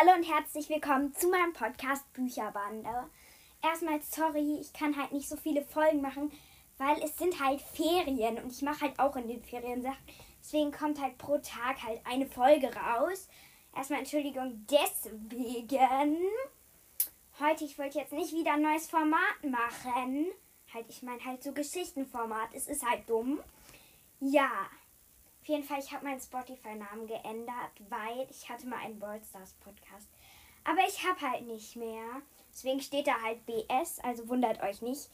Hallo und herzlich willkommen zu meinem Podcast Bücherbande. Erstmal sorry, ich kann halt nicht so viele Folgen machen, weil es sind halt Ferien und ich mache halt auch in den Ferien Sachen. Deswegen kommt halt pro Tag halt eine Folge raus. Erstmal Entschuldigung deswegen. Heute, ich wollte jetzt nicht wieder ein neues Format machen. Halt, ich meine halt so Geschichtenformat. Es ist halt dumm. Ja. Jeden Fall, ich habe meinen Spotify-Namen geändert, weil ich hatte mal einen World Stars Podcast. Aber ich habe halt nicht mehr. Deswegen steht da halt BS, also wundert euch nicht.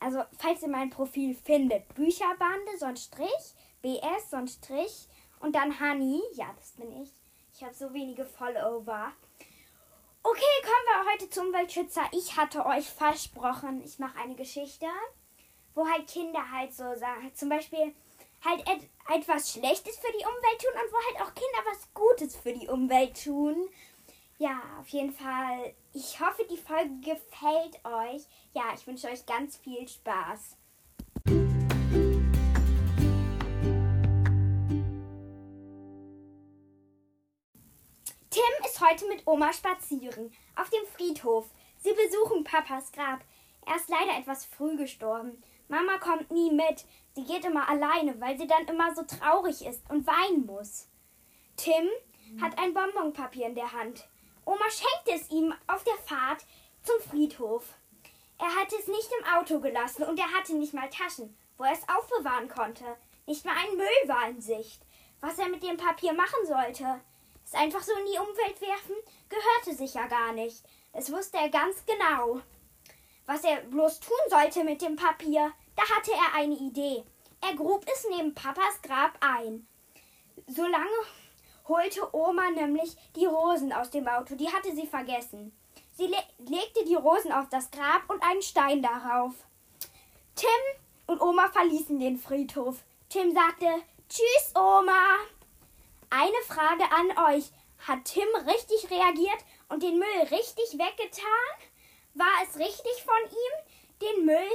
Also, falls ihr mein Profil findet, Bücherbande, so ein Strich, BS, so ein Strich und dann Honey. Ja, das bin ich. Ich habe so wenige Follower. Okay, kommen wir heute zum Umweltschützer. Ich hatte euch versprochen, ich mache eine Geschichte, wo halt Kinder halt so sagen, zum Beispiel halt et etwas Schlechtes für die Umwelt tun und wo halt auch Kinder was Gutes für die Umwelt tun. Ja, auf jeden Fall. Ich hoffe, die Folge gefällt euch. Ja, ich wünsche euch ganz viel Spaß. Tim ist heute mit Oma spazieren auf dem Friedhof. Sie besuchen Papas Grab. Er ist leider etwas früh gestorben. Mama kommt nie mit. Sie geht immer alleine, weil sie dann immer so traurig ist und weinen muss. Tim hat ein Bonbonpapier in der Hand. Oma schenkt es ihm auf der Fahrt zum Friedhof. Er hatte es nicht im Auto gelassen und er hatte nicht mal Taschen, wo er es aufbewahren konnte. Nicht mal ein Müll war in Sicht. Was er mit dem Papier machen sollte, es einfach so in die Umwelt werfen, gehörte sich ja gar nicht. Das wusste er ganz genau. Was er bloß tun sollte mit dem Papier, da hatte er eine Idee. Er grub es neben Papas Grab ein. Solange holte Oma nämlich die Rosen aus dem Auto, die hatte sie vergessen. Sie le legte die Rosen auf das Grab und einen Stein darauf. Tim und Oma verließen den Friedhof. Tim sagte Tschüss, Oma. Eine Frage an euch. Hat Tim richtig reagiert und den Müll richtig weggetan? War es richtig von ihm, den Müll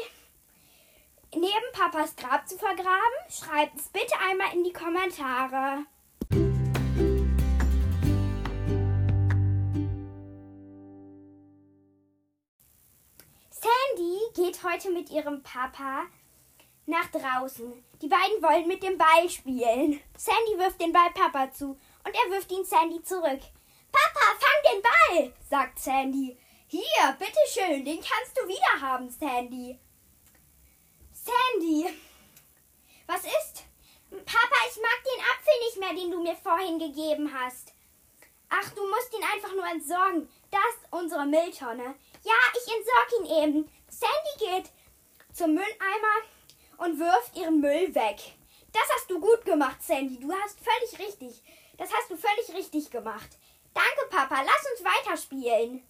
neben Papas Grab zu vergraben? Schreibt es bitte einmal in die Kommentare. Sandy geht heute mit ihrem Papa nach draußen. Die beiden wollen mit dem Ball spielen. Sandy wirft den Ball Papa zu und er wirft ihn Sandy zurück. Papa, fang den Ball, sagt Sandy. Hier, bitteschön, den kannst du wieder haben, Sandy. Sandy, was ist? Papa, ich mag den Apfel nicht mehr, den du mir vorhin gegeben hast. Ach, du musst ihn einfach nur entsorgen. Das ist unsere Mülltonne. Ja, ich entsorge ihn eben. Sandy geht zum Mülleimer und wirft ihren Müll weg. Das hast du gut gemacht, Sandy. Du hast völlig richtig. Das hast du völlig richtig gemacht. Danke, Papa. Lass uns weiterspielen.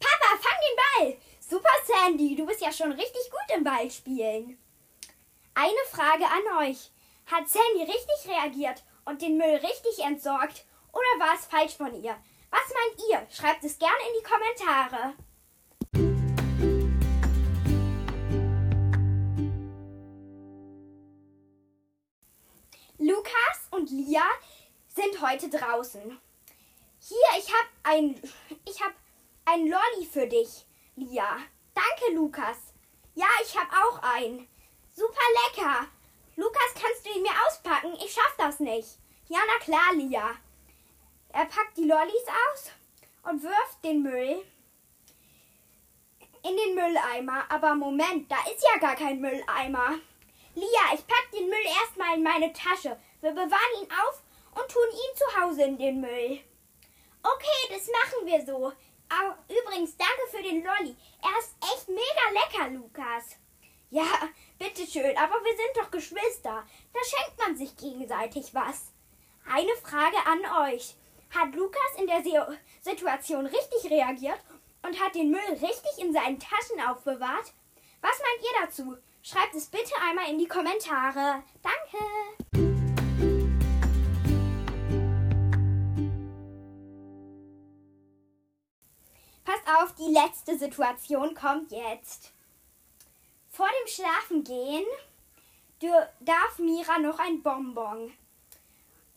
Papa, fang den Ball. Super, Sandy. Du bist ja schon richtig gut im Ballspielen. Eine Frage an euch. Hat Sandy richtig reagiert und den Müll richtig entsorgt? Oder war es falsch von ihr? Was meint ihr? Schreibt es gerne in die Kommentare. Lukas und Lia sind heute draußen. Hier, ich habe ein ich habe ein Lolli für dich, Lia. Danke, Lukas. Ja, ich habe auch einen. Super lecker. Lukas, kannst du ihn mir auspacken? Ich schaff das nicht. Ja, na klar, Lia. Er packt die Lollis aus und wirft den Müll in den Mülleimer. Aber Moment, da ist ja gar kein Mülleimer. Lia, ich pack den Müll erstmal in meine Tasche. Wir bewahren ihn auf und tun ihn zu Hause in den Müll. Okay, das machen wir so. Aber übrigens, danke für den Lolli. Er ist echt mega lecker, Lukas. Ja, bitteschön, aber wir sind doch Geschwister. Da schenkt man sich gegenseitig was. Eine Frage an euch. Hat Lukas in der Situation richtig reagiert und hat den Müll richtig in seinen Taschen aufbewahrt? Was meint ihr dazu? Schreibt es bitte einmal in die Kommentare. Danke. Die letzte Situation kommt jetzt. Vor dem Schlafengehen darf Mira noch ein Bonbon.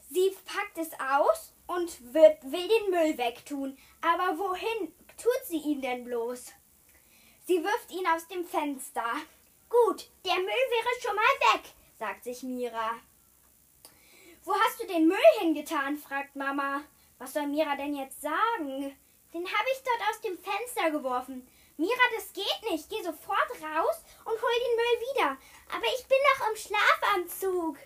Sie packt es aus und wird, will den Müll wegtun. Aber wohin tut sie ihn denn bloß? Sie wirft ihn aus dem Fenster. Gut, der Müll wäre schon mal weg, sagt sich Mira. Wo hast du den Müll hingetan? fragt Mama. Was soll Mira denn jetzt sagen? Den habe ich dort aus dem Fenster geworfen. Mira, das geht nicht. Geh sofort raus und hol den Müll wieder. Aber ich bin noch im Schlafanzug.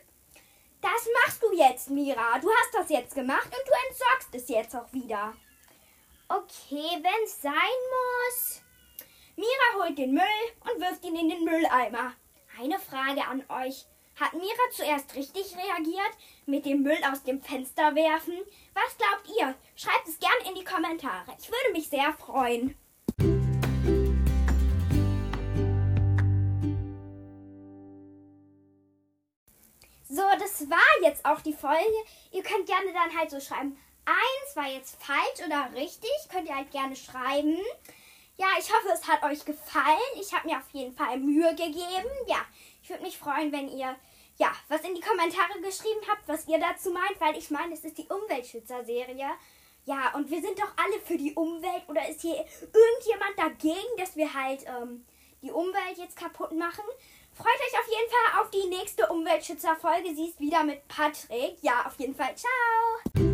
Das machst du jetzt, Mira. Du hast das jetzt gemacht und du entsorgst es jetzt auch wieder. Okay, wenn's sein muss. Mira holt den Müll und wirft ihn in den Mülleimer. Eine Frage an euch. Hat Mira zuerst richtig reagiert mit dem Müll aus dem Fenster werfen? Was glaubt ihr? Schreibt es gern in die Kommentare. Ich würde mich sehr freuen. So, das war jetzt auch die Folge. Ihr könnt gerne dann halt so schreiben. Eins war jetzt falsch oder richtig. Könnt ihr halt gerne schreiben. Ja, ich hoffe, es hat euch gefallen. Ich habe mir auf jeden Fall Mühe gegeben. Ja, ich würde mich freuen, wenn ihr ja, was in die Kommentare geschrieben habt, was ihr dazu meint, weil ich meine, es ist die Umweltschützer-Serie. Ja, und wir sind doch alle für die Umwelt oder ist hier irgendjemand dagegen, dass wir halt ähm, die Umwelt jetzt kaputt machen? Freut euch auf jeden Fall auf die nächste Umweltschützer-Folge. Sie ist wieder mit Patrick. Ja, auf jeden Fall. Ciao!